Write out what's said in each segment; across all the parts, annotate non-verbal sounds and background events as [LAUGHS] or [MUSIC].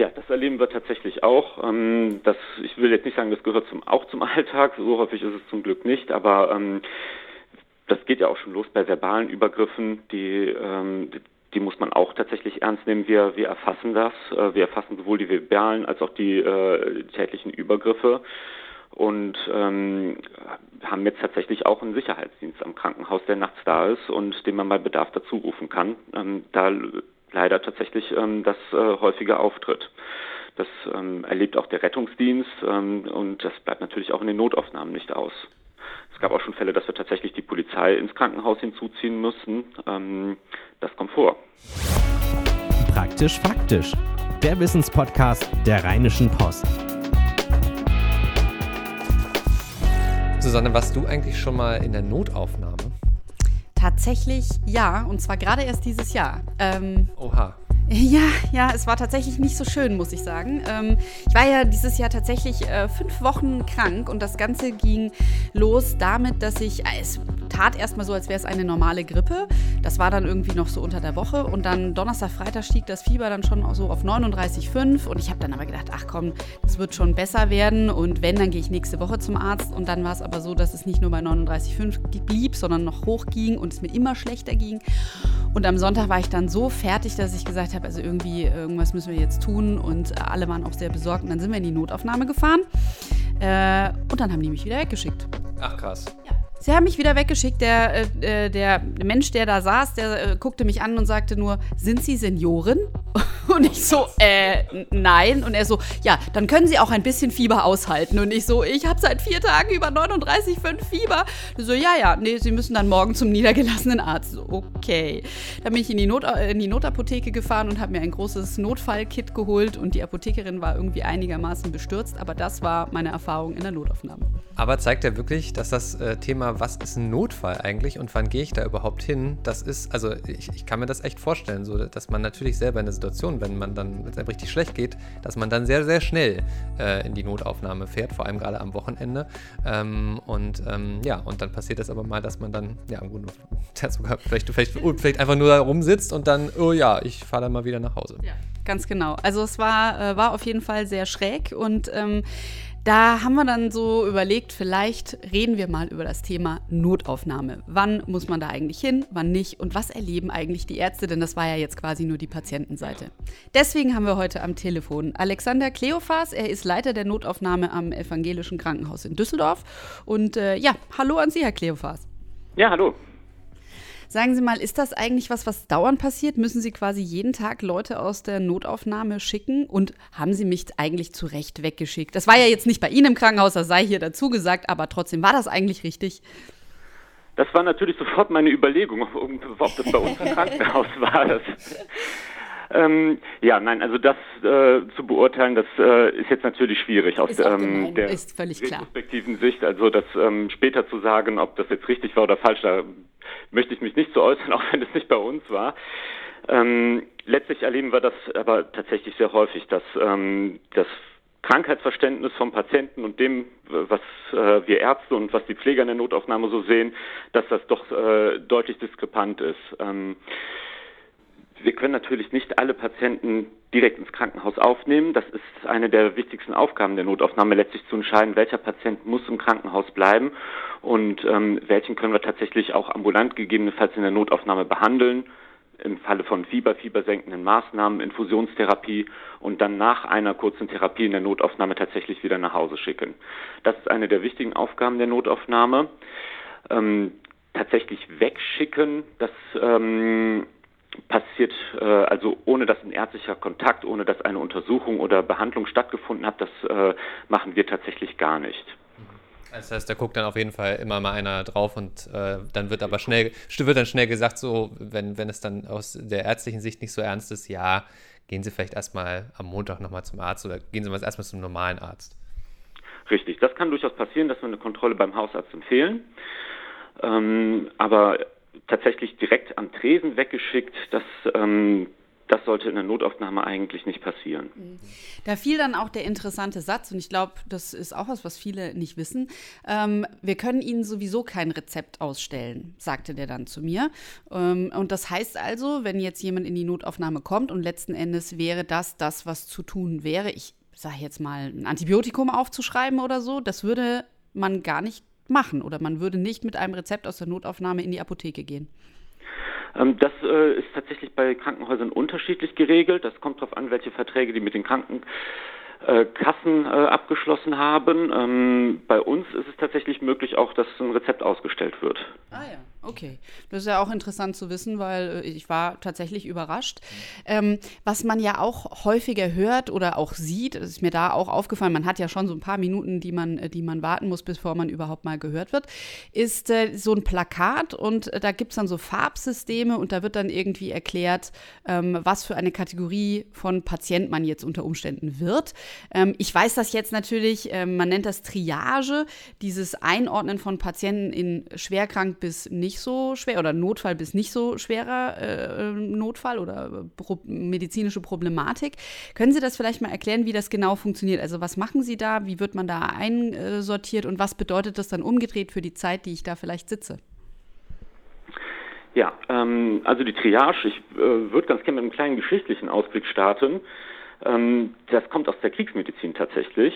Ja, das erleben wir tatsächlich auch. Ähm, das, ich will jetzt nicht sagen, das gehört zum, auch zum [LAUGHS] Alltag, so häufig ist es zum Glück nicht, aber ähm, das geht ja auch schon los bei verbalen Übergriffen, die, ähm, die muss man auch tatsächlich ernst nehmen. Wir, wir erfassen das. Äh, wir erfassen sowohl die verbalen als auch die äh, tätlichen Übergriffe und ähm, haben jetzt tatsächlich auch einen Sicherheitsdienst am Krankenhaus, der nachts da ist und den man bei Bedarf dazu rufen kann. Ähm, da leider tatsächlich ähm, das äh, häufiger auftritt. Das ähm, erlebt auch der Rettungsdienst ähm, und das bleibt natürlich auch in den Notaufnahmen nicht aus. Es gab auch schon Fälle, dass wir tatsächlich die Polizei ins Krankenhaus hinzuziehen mussten. Ähm, das kommt vor. Praktisch faktisch. Der Wissenspodcast der Rheinischen Post. Susanne, warst du eigentlich schon mal in der Notaufnahme? Tatsächlich ja, und zwar gerade erst dieses Jahr. Ähm, Oha. [LAUGHS] Ja, ja, es war tatsächlich nicht so schön, muss ich sagen. Ähm, ich war ja dieses Jahr tatsächlich äh, fünf Wochen krank und das Ganze ging los damit, dass ich, äh, es tat erstmal so, als wäre es eine normale Grippe. Das war dann irgendwie noch so unter der Woche und dann Donnerstag, Freitag stieg das Fieber dann schon so auf 39,5 und ich habe dann aber gedacht, ach komm, das wird schon besser werden und wenn, dann gehe ich nächste Woche zum Arzt und dann war es aber so, dass es nicht nur bei 39,5 blieb, sondern noch hoch ging und es mir immer schlechter ging. Und am Sonntag war ich dann so fertig, dass ich gesagt habe, also irgendwie, irgendwas müssen wir jetzt tun. Und alle waren auch sehr besorgt. Und dann sind wir in die Notaufnahme gefahren. Äh, und dann haben die mich wieder weggeschickt. Ach krass. Ja. Sie haben mich wieder weggeschickt. Der, äh, äh, der Mensch, der da saß, der äh, guckte mich an und sagte nur, sind Sie Seniorin? [LAUGHS] Und ich so, äh, nein. Und er so, ja, dann können Sie auch ein bisschen Fieber aushalten. Und ich so, ich habe seit vier Tagen über 39,5 Fieber. Und so, ja, ja, nee, Sie müssen dann morgen zum niedergelassenen Arzt. So, okay. Dann bin ich in die, Not, äh, in die Notapotheke gefahren und habe mir ein großes Notfallkit geholt. Und die Apothekerin war irgendwie einigermaßen bestürzt. Aber das war meine Erfahrung in der Notaufnahme. Aber zeigt ja wirklich, dass das äh, Thema was ist ein Notfall eigentlich und wann gehe ich da überhaupt hin? Das ist, also ich, ich kann mir das echt vorstellen, so dass man natürlich selber in der Situation, wenn man dann, wenn es einem richtig schlecht geht, dass man dann sehr, sehr schnell äh, in die Notaufnahme fährt, vor allem gerade am Wochenende. Ähm, und ähm, ja, und dann passiert das aber mal, dass man dann, ja, gut, [LAUGHS] sogar vielleicht, vielleicht, vielleicht einfach nur da rumsitzt und dann, oh ja, ich fahre dann mal wieder nach Hause. Ja, ganz genau. Also es war, äh, war auf jeden Fall sehr schräg und ähm, da haben wir dann so überlegt, vielleicht reden wir mal über das Thema Notaufnahme. Wann muss man da eigentlich hin, wann nicht und was erleben eigentlich die Ärzte, denn das war ja jetzt quasi nur die Patientenseite. Deswegen haben wir heute am Telefon Alexander Kleofas, er ist Leiter der Notaufnahme am Evangelischen Krankenhaus in Düsseldorf. Und äh, ja, hallo an Sie, Herr Kleofas. Ja, hallo. Sagen Sie mal, ist das eigentlich was, was dauernd passiert? Müssen Sie quasi jeden Tag Leute aus der Notaufnahme schicken? Und haben Sie mich eigentlich zu Recht weggeschickt? Das war ja jetzt nicht bei Ihnen im Krankenhaus, das sei hier dazu gesagt, aber trotzdem war das eigentlich richtig? Das war natürlich sofort meine Überlegung, ob, das bei uns im Krankenhaus [LAUGHS] war. Das, ähm, ja, nein, also das äh, zu beurteilen, das äh, ist jetzt natürlich schwierig aus ähm, der retrospektiven Sicht. Also das ähm, später zu sagen, ob das jetzt richtig war oder falsch, da möchte ich mich nicht zu äußern, [LAUGHS] auch wenn es nicht bei uns war. Ähm, letztlich erleben wir das aber tatsächlich sehr häufig, dass ähm, das Krankheitsverständnis vom Patienten und dem, was äh, wir Ärzte und was die Pfleger in der Notaufnahme so sehen, dass das doch äh, deutlich diskrepant ist. Ähm, wir können natürlich nicht alle Patienten direkt ins Krankenhaus aufnehmen. Das ist eine der wichtigsten Aufgaben der Notaufnahme, letztlich zu entscheiden, welcher Patient muss im Krankenhaus bleiben und ähm, welchen können wir tatsächlich auch ambulant gegebenenfalls in der Notaufnahme behandeln. Im Falle von Fieber, fiebersenkenden Maßnahmen, Infusionstherapie und dann nach einer kurzen Therapie in der Notaufnahme tatsächlich wieder nach Hause schicken. Das ist eine der wichtigen Aufgaben der Notaufnahme. Ähm, tatsächlich wegschicken, das ähm, passiert äh, also ohne dass ein ärztlicher Kontakt, ohne dass eine Untersuchung oder Behandlung stattgefunden hat, das äh, machen wir tatsächlich gar nicht. Das heißt, da guckt dann auf jeden Fall immer mal einer drauf und äh, dann wird aber schnell, wird dann schnell gesagt, so, wenn, wenn es dann aus der ärztlichen Sicht nicht so ernst ist, ja, gehen Sie vielleicht erstmal am Montag nochmal zum Arzt oder gehen Sie mal erstmal zum normalen Arzt. Richtig, das kann durchaus passieren, dass wir eine Kontrolle beim Hausarzt empfehlen. Ähm, aber tatsächlich direkt am Tresen weggeschickt. Das, ähm, das sollte in der Notaufnahme eigentlich nicht passieren. Mhm. Da fiel dann auch der interessante Satz, und ich glaube, das ist auch was, was viele nicht wissen. Ähm, wir können Ihnen sowieso kein Rezept ausstellen, sagte der dann zu mir. Ähm, und das heißt also, wenn jetzt jemand in die Notaufnahme kommt und letzten Endes wäre das das, was zu tun wäre, ich sage jetzt mal, ein Antibiotikum aufzuschreiben oder so, das würde man gar nicht machen oder man würde nicht mit einem Rezept aus der Notaufnahme in die Apotheke gehen. Ähm, das äh, ist tatsächlich bei Krankenhäusern unterschiedlich geregelt. Das kommt darauf an, welche Verträge die mit den Krankenkassen äh, abgeschlossen haben. Ähm, bei uns ist es tatsächlich möglich auch, dass ein Rezept ausgestellt wird. Ah ja. Okay, das ist ja auch interessant zu wissen, weil äh, ich war tatsächlich überrascht. Ähm, was man ja auch häufiger hört oder auch sieht, ist mir da auch aufgefallen, man hat ja schon so ein paar Minuten, die man, äh, die man warten muss, bevor man überhaupt mal gehört wird, ist äh, so ein Plakat und äh, da gibt es dann so Farbsysteme und da wird dann irgendwie erklärt, ähm, was für eine Kategorie von Patient man jetzt unter Umständen wird. Ähm, ich weiß das jetzt natürlich, äh, man nennt das Triage, dieses Einordnen von Patienten in schwerkrank bis nicht so schwer oder Notfall bis nicht so schwerer äh, Notfall oder pro medizinische Problematik. Können Sie das vielleicht mal erklären, wie das genau funktioniert? Also was machen Sie da? Wie wird man da einsortiert und was bedeutet das dann umgedreht für die Zeit, die ich da vielleicht sitze? Ja, ähm, also die Triage, ich äh, würde ganz gerne mit einem kleinen geschichtlichen Ausblick starten. Ähm, das kommt aus der Kriegsmedizin tatsächlich.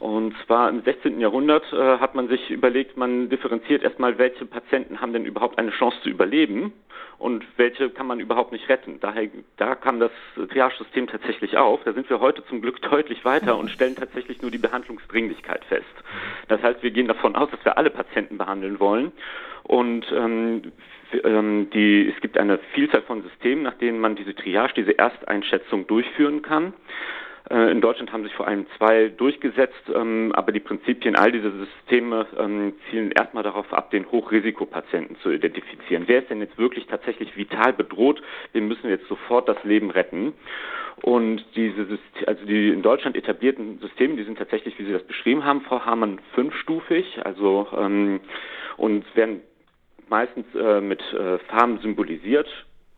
Und zwar im 16. Jahrhundert äh, hat man sich überlegt, man differenziert erstmal, welche Patienten haben denn überhaupt eine Chance zu überleben und welche kann man überhaupt nicht retten. Daher da kam das Triage-System tatsächlich auf. Da sind wir heute zum Glück deutlich weiter und stellen tatsächlich nur die Behandlungsdringlichkeit fest. Das heißt, wir gehen davon aus, dass wir alle Patienten behandeln wollen. Und ähm, ähm die, es gibt eine Vielzahl von Systemen, nach denen man diese Triage, diese Ersteinschätzung durchführen kann. Äh, in Deutschland haben sich vor allem zwei durchgesetzt, ähm, aber die Prinzipien all dieser Systeme ähm, zielen erstmal darauf ab, den Hochrisikopatienten zu identifizieren. Wer ist denn jetzt wirklich tatsächlich vital bedroht? Dem müssen wir jetzt sofort das Leben retten. Und diese, also die in Deutschland etablierten Systeme, die sind tatsächlich, wie Sie das beschrieben haben, Frau Hamann, fünfstufig, also ähm, und werden meistens äh, mit äh, Farben symbolisiert.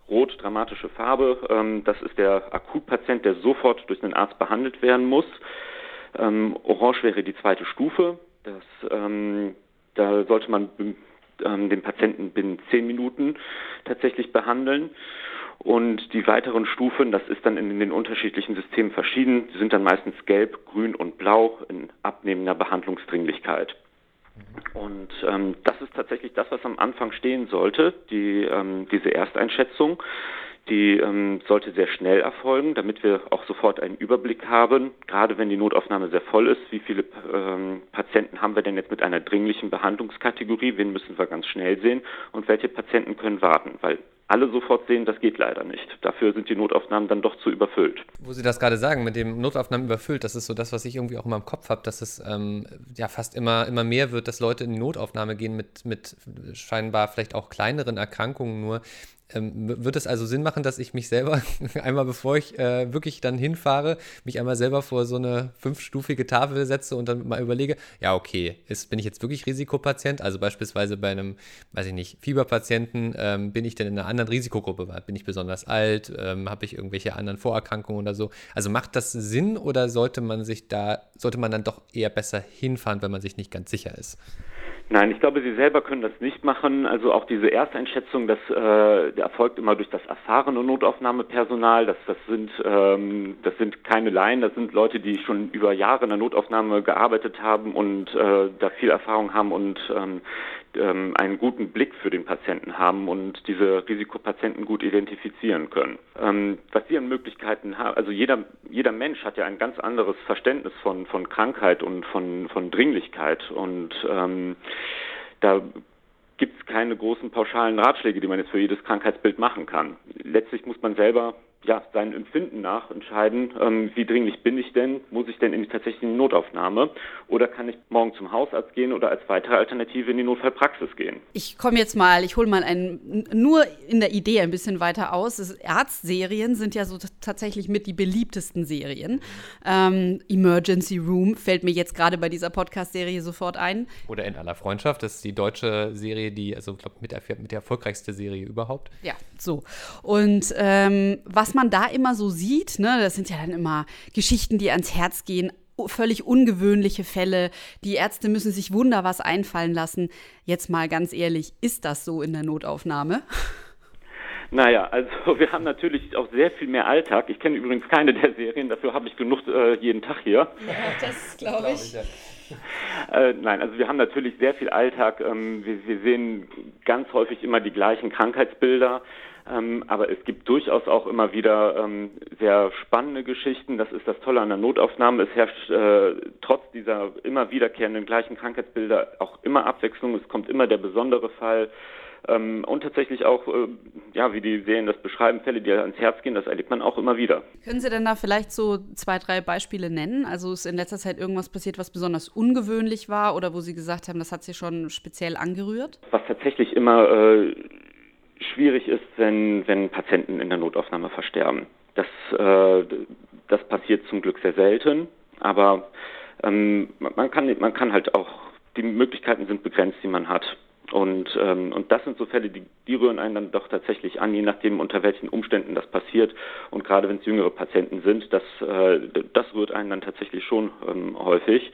Rot, dramatische Farbe, ähm, das ist der Akutpatient, der sofort durch einen Arzt behandelt werden muss. Ähm, Orange wäre die zweite Stufe. Das, ähm, da sollte man ähm, den Patienten binnen zehn Minuten tatsächlich behandeln. Und die weiteren Stufen, das ist dann in den unterschiedlichen Systemen verschieden, die sind dann meistens gelb, grün und blau in abnehmender Behandlungsdringlichkeit. Und ähm, das ist tatsächlich das, was am Anfang stehen sollte, die, ähm, diese Ersteinschätzung. Die ähm, sollte sehr schnell erfolgen, damit wir auch sofort einen Überblick haben, gerade wenn die Notaufnahme sehr voll ist, wie viele ähm, Patienten haben wir denn jetzt mit einer dringlichen Behandlungskategorie, wen müssen wir ganz schnell sehen? Und welche Patienten können warten, weil alle sofort sehen, das geht leider nicht. Dafür sind die Notaufnahmen dann doch zu überfüllt. Wo Sie das gerade sagen, mit dem Notaufnahmen überfüllt, das ist so das, was ich irgendwie auch immer im Kopf habe, dass es ähm, ja fast immer, immer mehr wird, dass Leute in die Notaufnahme gehen mit, mit scheinbar vielleicht auch kleineren Erkrankungen nur, ähm, wird es also Sinn machen, dass ich mich selber [LAUGHS] einmal, bevor ich äh, wirklich dann hinfahre, mich einmal selber vor so eine fünfstufige Tafel setze und dann mal überlege, ja, okay, ist, bin ich jetzt wirklich Risikopatient? Also beispielsweise bei einem, weiß ich nicht, Fieberpatienten, ähm, bin ich denn in einer anderen Risikogruppe? Bin ich besonders alt? Ähm, Habe ich irgendwelche anderen Vorerkrankungen oder so? Also macht das Sinn oder sollte man sich da, sollte man dann doch eher besser hinfahren, wenn man sich nicht ganz sicher ist? Nein, ich glaube, Sie selber können das nicht machen. Also auch diese Ersteinschätzung, das äh, erfolgt immer durch das erfahrene Notaufnahmepersonal. Das, das sind ähm, das sind keine Laien, das sind Leute, die schon über Jahre in der Notaufnahme gearbeitet haben und äh, da viel Erfahrung haben und ähm, ähm, einen guten Blick für den Patienten haben und diese Risikopatienten gut identifizieren können. Ähm, was Sie an Möglichkeiten haben, also jeder, jeder Mensch hat ja ein ganz anderes Verständnis von, von Krankheit und von, von Dringlichkeit und ähm, da gibt es keine großen pauschalen Ratschläge, die man jetzt für jedes Krankheitsbild machen kann. Letztlich muss man selber ja, seinem Empfinden nach entscheiden, ähm, wie dringlich bin ich denn, muss ich denn in die tatsächliche Notaufnahme oder kann ich morgen zum Hausarzt gehen oder als weitere Alternative in die Notfallpraxis gehen. Ich komme jetzt mal, ich hole mal einen, nur in der Idee ein bisschen weiter aus. Ärztserien sind ja so tatsächlich mit die beliebtesten Serien. Ähm, Emergency Room fällt mir jetzt gerade bei dieser Podcast-Serie sofort ein. Oder in aller Freundschaft, das ist die deutsche Serie, die, also ich glaube, mit der, mit der erfolgreichste Serie überhaupt. Ja, so. Und ähm, was was man da immer so sieht, ne, das sind ja dann immer Geschichten, die ans Herz gehen, völlig ungewöhnliche Fälle. Die Ärzte müssen sich wunder was einfallen lassen. Jetzt mal ganz ehrlich, ist das so in der Notaufnahme? Naja, also [LAUGHS] wir haben natürlich auch sehr viel mehr Alltag. Ich kenne übrigens keine der Serien, dafür habe ich genug äh, jeden Tag hier. Ja, das glaube ich. Äh, nein, also wir haben natürlich sehr viel Alltag. Ähm, wir, wir, sehen ganz häufig immer die gleichen Krankheitsbilder. Ähm, aber es gibt durchaus auch immer wieder ähm, sehr spannende Geschichten. Das ist das Tolle an der Notaufnahme. Es herrscht äh, trotz dieser immer wiederkehrenden gleichen Krankheitsbilder auch immer Abwechslung. Es kommt immer der besondere Fall. Ähm, und tatsächlich auch, äh, ja, wie die Serien das beschreiben, Fälle, die ans Herz gehen, das erlebt man auch immer wieder. Können Sie denn da vielleicht so zwei, drei Beispiele nennen? Also ist in letzter Zeit irgendwas passiert, was besonders ungewöhnlich war oder wo Sie gesagt haben, das hat Sie schon speziell angerührt? Was tatsächlich immer äh, schwierig ist, wenn, wenn Patienten in der Notaufnahme versterben. Das, äh, das passiert zum Glück sehr selten, aber ähm, man, kann, man kann halt auch, die Möglichkeiten sind begrenzt, die man hat. Und, ähm, und das sind so Fälle, die, die rühren einen dann doch tatsächlich an, je nachdem, unter welchen Umständen das passiert. Und gerade wenn es jüngere Patienten sind, das, äh, das rührt einen dann tatsächlich schon ähm, häufig.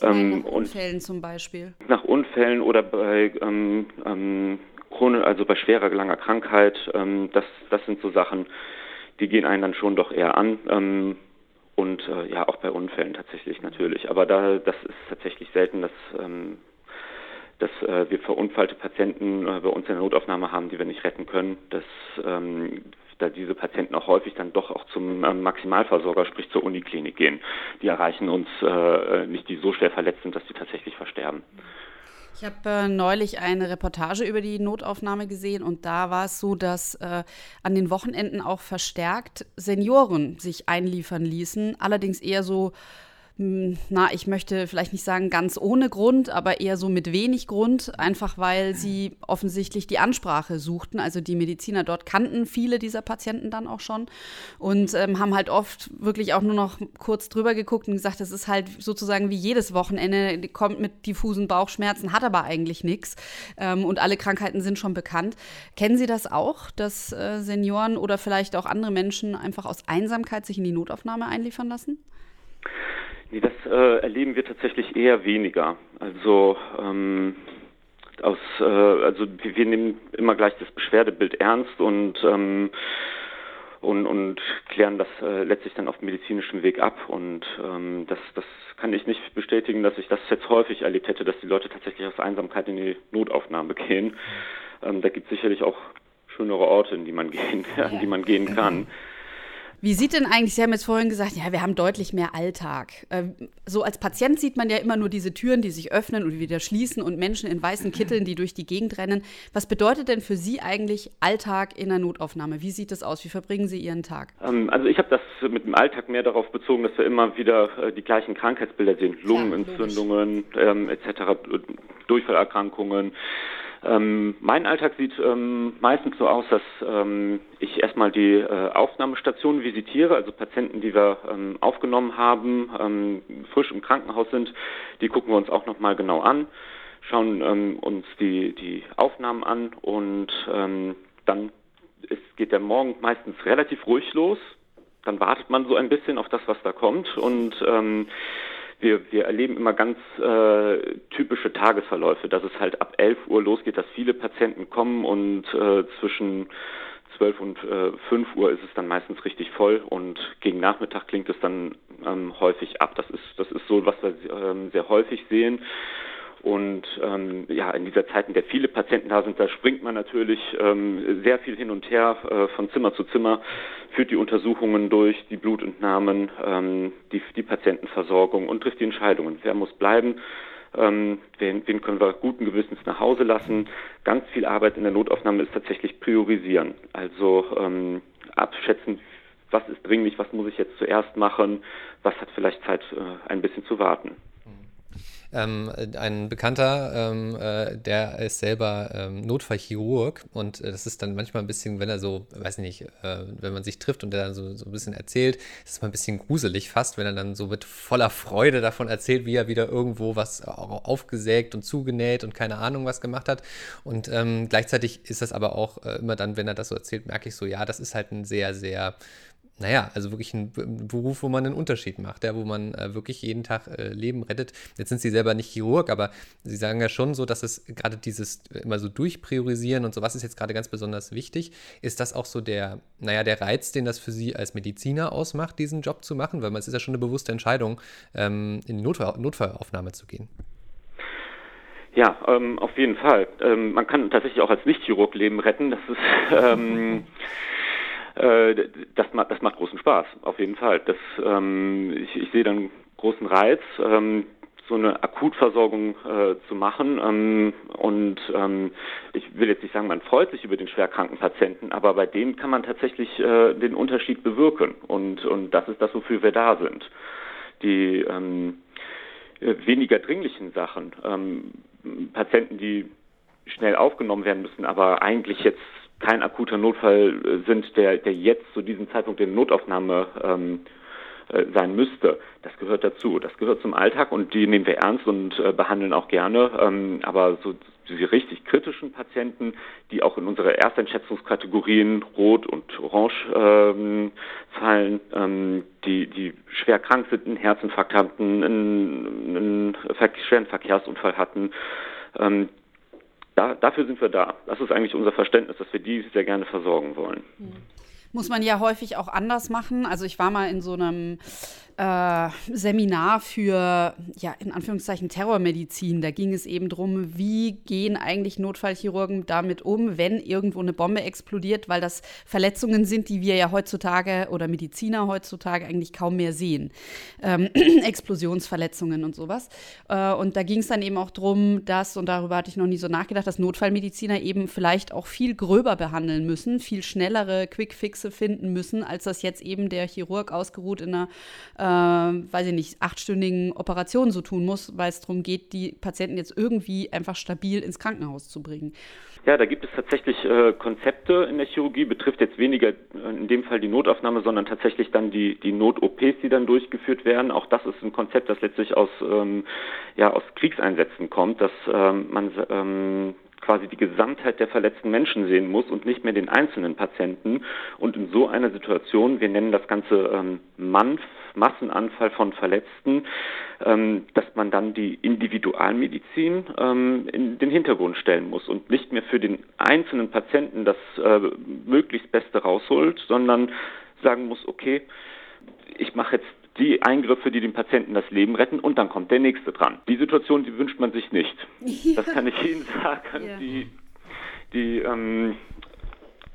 Ähm, nach Unfällen zum Beispiel. Nach Unfällen oder bei ähm, ähm, also bei schwerer langer Krankheit, ähm, das, das sind so Sachen, die gehen einen dann schon doch eher an. Ähm, und äh, ja, auch bei Unfällen tatsächlich natürlich. Aber da, das ist tatsächlich selten, dass, ähm, dass äh, wir verunfallte Patienten äh, bei uns in der Notaufnahme haben, die wir nicht retten können. Dass ähm, da diese Patienten auch häufig dann doch auch zum ähm, Maximalversorger, sprich zur Uniklinik gehen. Die erreichen uns äh, nicht, die so schwer verletzt sind, dass sie tatsächlich versterben. Ich habe äh, neulich eine Reportage über die Notaufnahme gesehen und da war es so, dass äh, an den Wochenenden auch verstärkt Senioren sich einliefern ließen, allerdings eher so na, ich möchte vielleicht nicht sagen ganz ohne Grund, aber eher so mit wenig Grund, einfach weil sie offensichtlich die Ansprache suchten. Also die Mediziner dort kannten viele dieser Patienten dann auch schon und ähm, haben halt oft wirklich auch nur noch kurz drüber geguckt und gesagt, das ist halt sozusagen wie jedes Wochenende, kommt mit diffusen Bauchschmerzen, hat aber eigentlich nichts ähm, und alle Krankheiten sind schon bekannt. Kennen Sie das auch, dass äh, Senioren oder vielleicht auch andere Menschen einfach aus Einsamkeit sich in die Notaufnahme einliefern lassen? Nee, das äh, erleben wir tatsächlich eher weniger. Also ähm, aus, äh, also wir, nehmen immer gleich das Beschwerdebild ernst und ähm, und, und klären das äh, letztlich dann auf medizinischem Weg ab. Und ähm, das, das kann ich nicht bestätigen, dass ich das jetzt häufig erlebt hätte, dass die Leute tatsächlich aus Einsamkeit in die Notaufnahme gehen. Ähm, da gibt es sicherlich auch schönere Orte, in die man gehen, [LAUGHS] an die man gehen kann. Wie sieht denn eigentlich, Sie haben jetzt vorhin gesagt, ja, wir haben deutlich mehr Alltag. Ähm, so als Patient sieht man ja immer nur diese Türen, die sich öffnen und wieder schließen und Menschen in weißen Kitteln, die durch die Gegend rennen. Was bedeutet denn für Sie eigentlich Alltag in der Notaufnahme? Wie sieht das aus? Wie verbringen Sie Ihren Tag? Ähm, also ich habe das mit dem Alltag mehr darauf bezogen, dass wir immer wieder äh, die gleichen Krankheitsbilder sehen. Lungenentzündungen ähm, etc., Durchfallerkrankungen. Ähm, mein Alltag sieht ähm, meistens so aus, dass ähm, ich erstmal die äh, Aufnahmestation visitiere, also Patienten, die wir ähm, aufgenommen haben, ähm, frisch im Krankenhaus sind, die gucken wir uns auch nochmal genau an, schauen ähm, uns die, die Aufnahmen an und dann ist, geht der Morgen meistens relativ ruhig los. Dann wartet man so ein bisschen auf das, was da kommt und wir, wir erleben immer ganz äh, typische Tagesverläufe, dass es halt ab 11 Uhr losgeht, dass viele Patienten kommen und äh, zwischen 12 und äh, 5 Uhr ist es dann meistens richtig voll und gegen Nachmittag klingt es dann ähm, häufig ab. Das ist, das ist so, was wir ähm, sehr häufig sehen. Und ähm, ja, in dieser Zeit, in der viele Patienten da sind, da springt man natürlich ähm, sehr viel hin und her äh, von Zimmer zu Zimmer, führt die Untersuchungen durch, die Blutentnahmen, ähm, die, die Patientenversorgung und trifft die Entscheidungen. Wer muss bleiben? Ähm, wen, wen können wir guten Gewissens nach Hause lassen? Ganz viel Arbeit in der Notaufnahme ist tatsächlich priorisieren. Also ähm, abschätzen, was ist dringlich, was muss ich jetzt zuerst machen, was hat vielleicht Zeit, äh, ein bisschen zu warten. Ähm, ein Bekannter, ähm, äh, der ist selber ähm, Notfallchirurg und äh, das ist dann manchmal ein bisschen, wenn er so, weiß nicht, äh, wenn man sich trifft und der dann so, so ein bisschen erzählt, ist es mal ein bisschen gruselig fast, wenn er dann so mit voller Freude davon erzählt, wie er wieder irgendwo was aufgesägt und zugenäht und keine Ahnung was gemacht hat. Und ähm, gleichzeitig ist das aber auch äh, immer dann, wenn er das so erzählt, merke ich so, ja, das ist halt ein sehr, sehr naja, also wirklich ein Beruf, wo man einen Unterschied macht, ja, wo man äh, wirklich jeden Tag äh, Leben rettet. Jetzt sind Sie selber nicht Chirurg, aber Sie sagen ja schon so, dass es gerade dieses äh, immer so durchpriorisieren und so, was ist jetzt gerade ganz besonders wichtig. Ist das auch so der, naja, der Reiz, den das für Sie als Mediziner ausmacht, diesen Job zu machen? Weil es ist ja schon eine bewusste Entscheidung, ähm, in die Notfall Notfallaufnahme zu gehen. Ja, ähm, auf jeden Fall. Ähm, man kann tatsächlich auch als Nicht-Chirurg Leben retten. Das ist [LAUGHS] ähm, äh, das, das macht großen Spaß, auf jeden Fall. Das, ähm, ich, ich sehe dann großen Reiz, ähm, so eine Akutversorgung äh, zu machen. Ähm, und ähm, ich will jetzt nicht sagen, man freut sich über den schwerkranken Patienten, aber bei dem kann man tatsächlich äh, den Unterschied bewirken. Und, und das ist das, wofür wir da sind. Die ähm, äh, weniger dringlichen Sachen, ähm, Patienten, die schnell aufgenommen werden müssen, aber eigentlich jetzt kein akuter Notfall äh, sind, der, der jetzt zu diesem Zeitpunkt in Notaufnahme ähm, äh, sein müsste. Das gehört dazu. Das gehört zum Alltag und die nehmen wir ernst und äh, behandeln auch gerne. Ähm, aber so diese richtig kritischen Patienten, die auch in unsere Ersteinschätzungskategorien Rot und Orange ähm, fallen, ähm, die, die schwer krank sind, einen Herzinfarkt hatten, einen, einen schweren Verkehrsunfall hatten, ähm, da, dafür sind wir da. Das ist eigentlich unser Verständnis, dass wir die sehr gerne versorgen wollen. Mhm. Muss man ja häufig auch anders machen. Also ich war mal in so einem äh, Seminar für, ja, in Anführungszeichen Terrormedizin. Da ging es eben darum, wie gehen eigentlich Notfallchirurgen damit um, wenn irgendwo eine Bombe explodiert, weil das Verletzungen sind, die wir ja heutzutage oder Mediziner heutzutage eigentlich kaum mehr sehen. Ähm, [CLEARS THROAT] Explosionsverletzungen und sowas. Äh, und da ging es dann eben auch darum, dass, und darüber hatte ich noch nie so nachgedacht, dass Notfallmediziner eben vielleicht auch viel gröber behandeln müssen, viel schnellere Quickfixe finden müssen, als das jetzt eben der Chirurg ausgeruht in einer äh, weiß ich nicht, achtstündigen Operationen so tun muss, weil es darum geht, die Patienten jetzt irgendwie einfach stabil ins Krankenhaus zu bringen. Ja, da gibt es tatsächlich äh, Konzepte in der Chirurgie, betrifft jetzt weniger äh, in dem Fall die Notaufnahme, sondern tatsächlich dann die, die Not-OPs, die dann durchgeführt werden. Auch das ist ein Konzept, das letztlich aus, ähm, ja, aus Kriegseinsätzen kommt, dass ähm, man ähm, quasi die Gesamtheit der verletzten Menschen sehen muss und nicht mehr den einzelnen Patienten. Und in so einer Situation, wir nennen das Ganze ähm, MANF, Massenanfall von Verletzten, ähm, dass man dann die Individualmedizin ähm, in den Hintergrund stellen muss und nicht mehr für den einzelnen Patienten das äh, möglichst Beste rausholt, sondern sagen muss, okay, ich mache jetzt die Eingriffe, die dem Patienten das Leben retten und dann kommt der nächste dran. Die Situation, die wünscht man sich nicht. Ja. [LAUGHS] Das kann ich Ihnen sagen. Ja. Die, die ähm,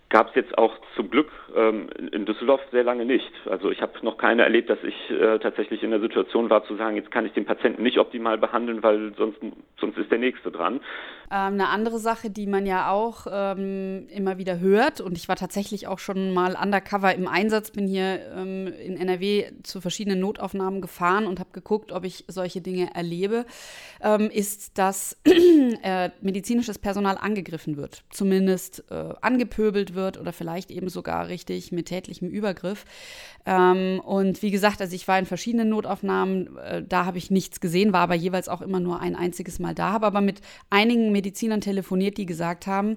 gab es jetzt auch zum Glück ähm, in Düsseldorf sehr lange nicht. Also ich habe noch keine erlebt, dass ich äh, tatsächlich in der Situation war zu sagen, jetzt kann ich den Patienten nicht optimal behandeln, weil sonst, sonst ist der nächste dran. Ähm, eine andere Sache, die man ja auch ähm, immer wieder hört, und ich war tatsächlich auch schon mal undercover im Einsatz, bin hier ähm, in NRW zu verschiedenen Notaufnahmen gefahren und habe geguckt, ob ich solche Dinge erlebe, ähm, ist, dass [CLEARS THROAT] äh, medizinisches Personal angegriffen wird, zumindest äh, angepöbelt wird wird oder vielleicht eben sogar richtig mit tätlichem Übergriff. Ähm, und wie gesagt, also ich war in verschiedenen Notaufnahmen, äh, da habe ich nichts gesehen, war aber jeweils auch immer nur ein einziges Mal da, habe aber mit einigen Medizinern telefoniert, die gesagt haben,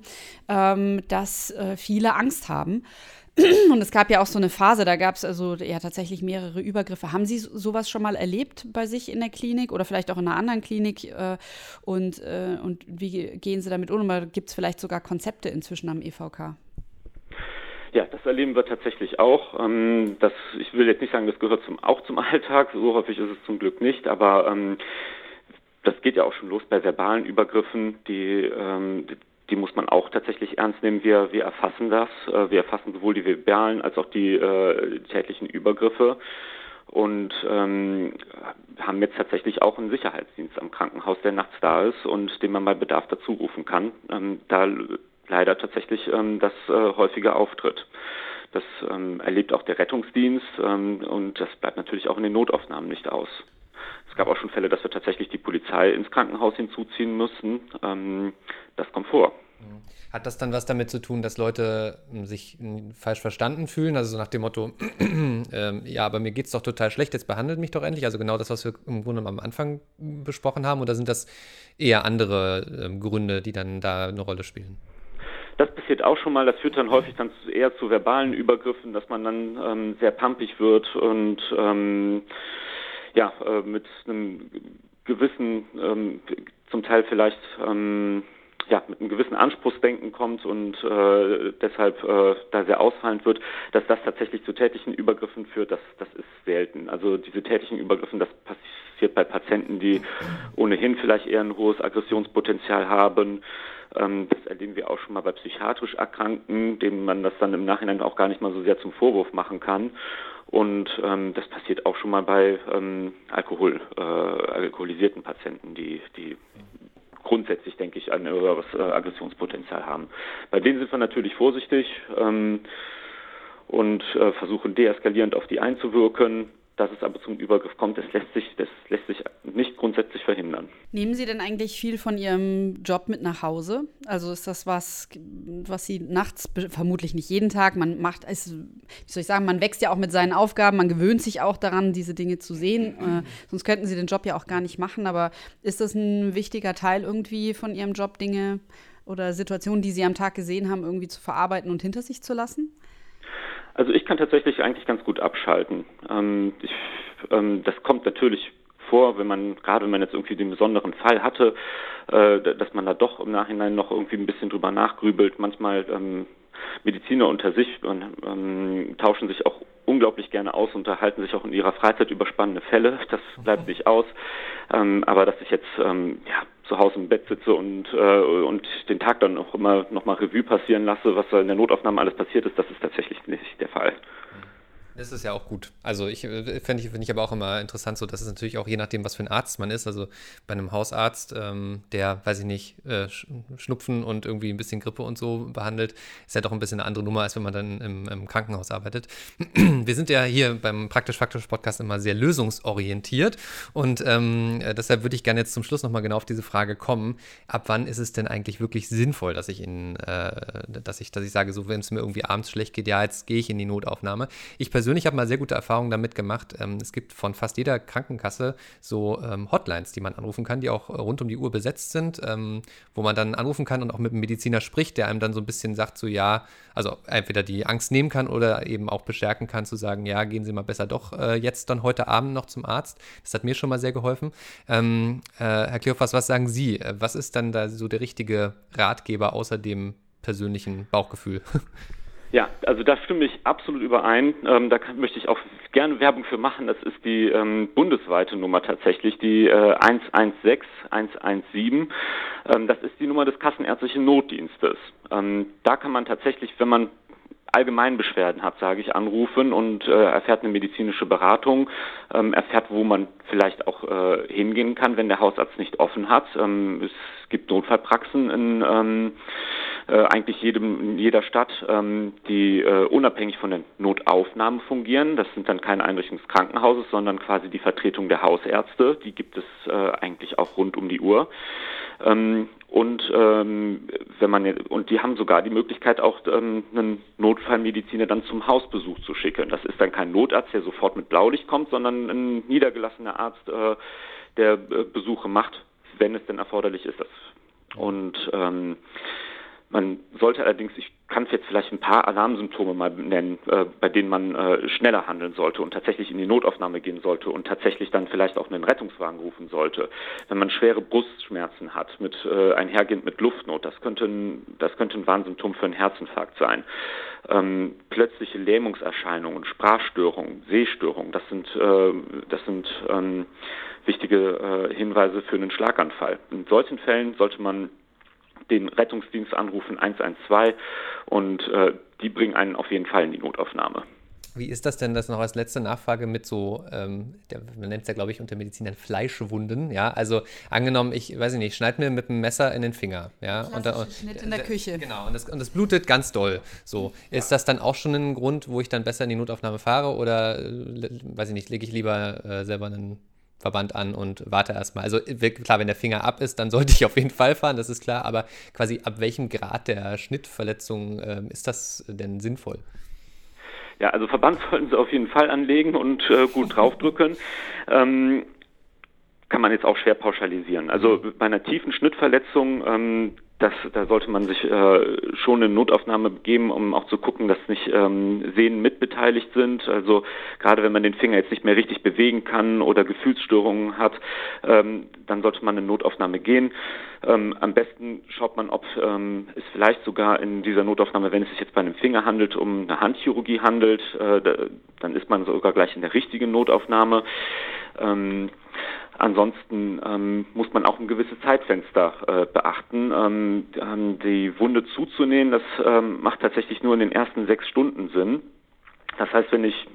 ähm, dass äh, viele Angst haben. [CLEARS THROAT] Und es gab ja auch so eine Phase, da gab es also ja tatsächlich mehrere Übergriffe. Haben Sie sowas schon mal erlebt bei sich in der Klinik oder vielleicht auch in einer anderen Klinik? Äh, und, äh, und wie gehen Sie damit um? Gibt es vielleicht sogar Konzepte inzwischen am EVK? Ja, das erleben wir tatsächlich auch. Ähm, das, ich will jetzt nicht sagen, das gehört zum, auch zum Alltag, so häufig ist es zum Glück nicht, aber ähm, das geht ja auch schon los bei verbalen Übergriffen, die, ähm, die, die muss man auch tatsächlich ernst nehmen. Wir, wir erfassen das. Äh, wir erfassen sowohl die verbalen als auch die äh, tätlichen Übergriffe und ähm, haben jetzt tatsächlich auch einen Sicherheitsdienst am Krankenhaus, der nachts da ist und den man bei Bedarf dazu rufen kann. Ähm, da leider tatsächlich ähm, das äh, häufige auftritt. Das ähm, erlebt auch der Rettungsdienst ähm, und das bleibt natürlich auch in den Notaufnahmen nicht aus. es gab auch schon Fälle, dass wir tatsächlich die Polizei ins Krankenhaus hinzuziehen mussten. Ähm, das kommt vor. Hat das dann was damit zu tun, dass Leute hm, sich hm, falsch verstanden fühlen? Also so nach dem Motto, [CLEARS THROAT] ähm, ja, aber mir geht es doch total schlecht, jetzt behandelt mich doch endlich. Also genau das, was wir im Grunde am Anfang besprochen haben. Oder sind das eher andere ähm, Gründe, die dann da eine Rolle spielen? Das passiert auch schon mal. Das führt dann häufig dann eher zu verbalen Übergriffen, dass man dann ähm, sehr pampig wird und ähm, ja, äh, mit einem gewissen, ähm, zum Teil vielleicht ähm, ja, mit einem gewissen Anspruchsdenken kommt und äh, deshalb äh, da sehr ausfallend wird, dass das tatsächlich zu tätlichen Übergriffen führt, das, das ist selten. Also diese tätlichen Übergriffen, das passiert bei Patienten, die ohnehin vielleicht eher ein hohes Aggressionspotenzial haben. Ähm, das erleben wir auch schon mal bei psychiatrisch Erkrankten, denen man das dann im Nachhinein auch gar nicht mal so sehr zum Vorwurf machen kann. Und ähm, das passiert auch schon mal bei ähm, Alkohol, äh, alkoholisierten Patienten, die, die grundsätzlich, denke ich, ein höheres äh, Aggressionspotenzial haben. Bei denen sind wir natürlich vorsichtig ähm, und äh, versuchen deeskalierend auf die einzuwirken dass es aber zum Übergriff kommt, das lässt sich, das lässt sich nicht grundsätzlich verhindern. Nehmen Sie denn eigentlich viel von Ihrem Job mit nach Hause? Also ist das was, was Sie nachts, vermutlich nicht jeden Tag, man macht, ist, wie soll ich sagen, man wächst ja auch mit seinen Aufgaben, man gewöhnt sich auch daran, diese Dinge zu sehen. Äh, sonst könnten Sie den Job ja auch gar nicht machen. Aber ist das ein wichtiger Teil irgendwie von Ihrem Job, Dinge oder Situationen, die Sie am Tag gesehen haben, irgendwie zu verarbeiten und hinter sich zu lassen? Also ich kann tatsächlich eigentlich ganz gut abschalten. Ähm, ich, ähm, das kommt natürlich vor, wenn man, gerade wenn man jetzt irgendwie den besonderen Fall hatte, äh, dass man da doch im Nachhinein noch irgendwie ein bisschen drüber nachgrübelt. Manchmal ähm, Mediziner unter sich ähm, tauschen sich auch unglaublich gerne aus, unterhalten sich auch in ihrer Freizeit über spannende Fälle. Das bleibt nicht aus. Ähm, aber dass ich jetzt ähm, ja, zu Hause im Bett sitze und, äh, und den Tag dann auch immer nochmal Revue passieren lasse, was in der Notaufnahme alles passiert ist, das ist tatsächlich nicht der Fall. Das ist ja auch gut. Also ich äh, finde ich, find ich aber auch immer interessant, so dass es natürlich auch je nachdem, was für ein Arzt man ist. Also bei einem Hausarzt, ähm, der, weiß ich nicht, äh, Schnupfen und irgendwie ein bisschen Grippe und so behandelt, ist ja doch ein bisschen eine andere Nummer, als wenn man dann im, im Krankenhaus arbeitet. [CLEARS THROAT] Wir sind ja hier beim Praktisch-Faktisch-Podcast immer sehr lösungsorientiert und ähm, äh, deshalb würde ich gerne jetzt zum Schluss nochmal genau auf diese Frage kommen. Ab wann ist es denn eigentlich wirklich sinnvoll, dass ich in, äh, dass ich, dass ich sage, so wenn es mir irgendwie abends schlecht geht, ja, jetzt gehe ich in die Notaufnahme. Ich persönlich persönlich habe mal sehr gute Erfahrungen damit gemacht. Ähm, es gibt von fast jeder Krankenkasse so ähm, Hotlines, die man anrufen kann, die auch rund um die Uhr besetzt sind, ähm, wo man dann anrufen kann und auch mit einem Mediziner spricht, der einem dann so ein bisschen sagt, so ja, also entweder die Angst nehmen kann oder eben auch bestärken kann, zu sagen, ja, gehen Sie mal besser doch äh, jetzt dann heute Abend noch zum Arzt. Das hat mir schon mal sehr geholfen. Ähm, äh, Herr Kleofas, was sagen Sie? Äh, was ist dann da so der richtige Ratgeber außer dem persönlichen Bauchgefühl? [LAUGHS] Ja, also da stimme ich absolut überein. Ähm, da kann, möchte ich auch gerne Werbung für machen. Das ist die ähm, bundesweite Nummer tatsächlich, die äh, 116 117. Ähm, das ist die Nummer des Kassenärztlichen Notdienstes. Ähm, da kann man tatsächlich, wenn man Allgemeinbeschwerden hat, sage ich, anrufen und äh, erfährt eine medizinische Beratung, ähm, erfährt, wo man vielleicht auch äh, hingehen kann, wenn der Hausarzt nicht offen hat. Ähm, es gibt Notfallpraxen in ähm, äh, eigentlich jedem, in jeder Stadt, ähm, die äh, unabhängig von der Notaufnahme fungieren. Das sind dann keine Einrichtungen des Krankenhauses, sondern quasi die Vertretung der Hausärzte. Die gibt es äh, eigentlich auch rund um die Uhr. Ähm, und ähm, wenn man und die haben sogar die Möglichkeit auch ähm, einen Notfallmediziner dann zum Hausbesuch zu schicken. Das ist dann kein Notarzt, der sofort mit Blaulicht kommt, sondern ein niedergelassener Arzt, äh, der äh, Besuche macht, wenn es denn erforderlich ist. Und ähm, man sollte allerdings, ich kann jetzt vielleicht ein paar Alarmsymptome mal nennen, äh, bei denen man äh, schneller handeln sollte und tatsächlich in die Notaufnahme gehen sollte und tatsächlich dann vielleicht auch einen Rettungswagen rufen sollte. Wenn man schwere Brustschmerzen hat, mit äh, einhergehend mit Luftnot, das könnte ein, das könnte ein Warnsymptom für einen Herzinfarkt sein. Ähm, plötzliche Lähmungserscheinungen, Sprachstörungen, Sehstörungen, das sind, äh, das sind ähm, wichtige äh, Hinweise für einen Schlaganfall. In solchen Fällen sollte man den Rettungsdienst anrufen 112 und äh, die bringen einen auf jeden Fall in die Notaufnahme. Wie ist das denn, das noch als letzte Nachfrage mit so, ähm, der, man nennt es ja, glaube ich, unter Medizinern Fleischwunden, ja, also angenommen, ich weiß nicht, schneid mir mit einem Messer in den Finger, ja. Und dann, und, Schnitt in der Küche. Genau, und das, und das blutet ganz doll, so. Ja. Ist das dann auch schon ein Grund, wo ich dann besser in die Notaufnahme fahre oder, äh, weiß ich nicht, lege ich lieber äh, selber einen Verband an und warte erstmal. Also klar, wenn der Finger ab ist, dann sollte ich auf jeden Fall fahren, das ist klar. Aber quasi ab welchem Grad der Schnittverletzung äh, ist das denn sinnvoll? Ja, also Verband [LAUGHS] sollten Sie auf jeden Fall anlegen und äh, gut draufdrücken. Ähm, kann man jetzt auch schwer pauschalisieren. Also bei einer tiefen Schnittverletzung ähm, das, da sollte man sich äh, schon eine Notaufnahme geben, um auch zu gucken, dass nicht ähm, Sehnen mitbeteiligt sind. Also gerade wenn man den Finger jetzt nicht mehr richtig bewegen kann oder Gefühlsstörungen hat, ähm, dann sollte man in Notaufnahme gehen. Ähm, am besten schaut man, ob ähm, es vielleicht sogar in dieser Notaufnahme, wenn es sich jetzt bei einem Finger handelt, um eine Handchirurgie handelt, äh, da, dann ist man sogar gleich in der richtigen Notaufnahme. Ähm, Ansonsten ähm, muss man auch ein gewisses Zeitfenster äh, beachten. Ähm, ähm, die Wunde zuzunähen, das ähm, macht tatsächlich nur in den ersten sechs Stunden Sinn. Das heißt, wenn ich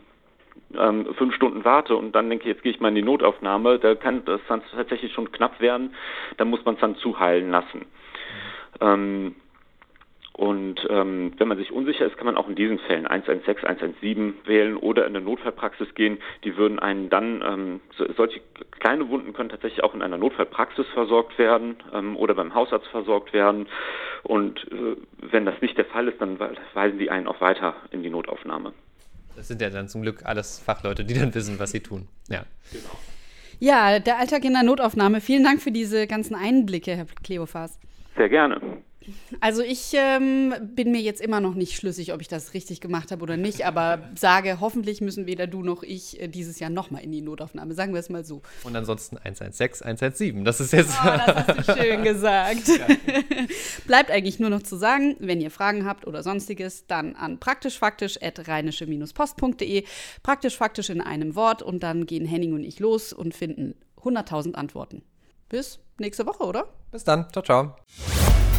ähm, fünf Stunden warte und dann denke, jetzt gehe ich mal in die Notaufnahme, da kann das dann tatsächlich schon knapp werden. Da muss man es dann zuheilen lassen. Ähm, und ähm, wenn man sich unsicher ist, kann man auch in diesen Fällen 116, 117 wählen oder in eine Notfallpraxis gehen. Die würden einen dann, ähm, so, solche kleine Wunden können tatsächlich auch in einer Notfallpraxis versorgt werden ähm, oder beim Hausarzt versorgt werden. Und äh, wenn das nicht der Fall ist, dann weisen die einen auch weiter in die Notaufnahme. Das sind ja dann zum Glück alles Fachleute, die dann wissen, was sie tun. Ja. Genau. Ja, der Alltag in der Notaufnahme. Vielen Dank für diese ganzen Einblicke, Herr Kleofas. Sehr gerne. Also ich ähm, bin mir jetzt immer noch nicht schlüssig, ob ich das richtig gemacht habe oder nicht, aber sage, hoffentlich müssen weder du noch ich äh, dieses Jahr nochmal in die Notaufnahme, sagen wir es mal so. Und ansonsten 116, 117, das ist jetzt... Oh, das hast du schön [LAUGHS] gesagt. [LAUGHS] Bleibt eigentlich nur noch zu sagen, wenn ihr Fragen habt oder sonstiges, dann an praktischfaktisch.rheinische-post.de, praktisch faktisch in einem Wort und dann gehen Henning und ich los und finden 100.000 Antworten. Bis nächste Woche, oder? Bis dann, ciao, ciao.